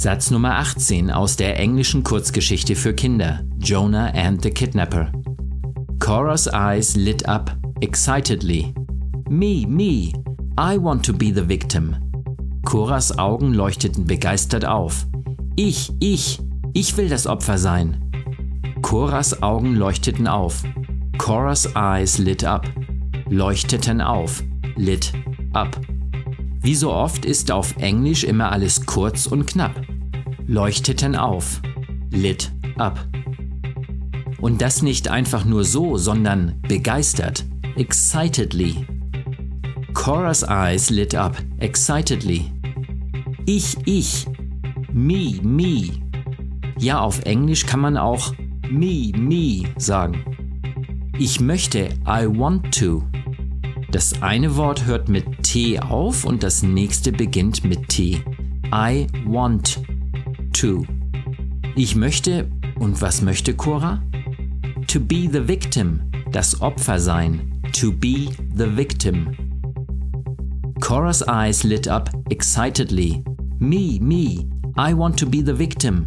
Satz Nummer 18 aus der englischen Kurzgeschichte für Kinder Jonah and the Kidnapper. Cora's eyes lit up excitedly. Me, me, I want to be the victim. Coras Augen leuchteten begeistert auf. Ich, ich, ich will das Opfer sein. Coras Augen leuchteten auf. Cora's eyes lit up. Leuchteten auf. Lit up. Wie so oft ist auf Englisch immer alles kurz und knapp. Leuchteten auf. Lit up. Und das nicht einfach nur so, sondern begeistert. Excitedly. Cora's eyes lit up excitedly. Ich, ich. Me, me. Ja, auf Englisch kann man auch me, me sagen. Ich möchte, I want to. Das eine Wort hört mit T auf und das nächste beginnt mit T. I want to. Ich möchte, und was möchte Cora? To be the victim, das Opfer sein. To be the victim. Cora's eyes lit up excitedly. Me, me, I want to be the victim.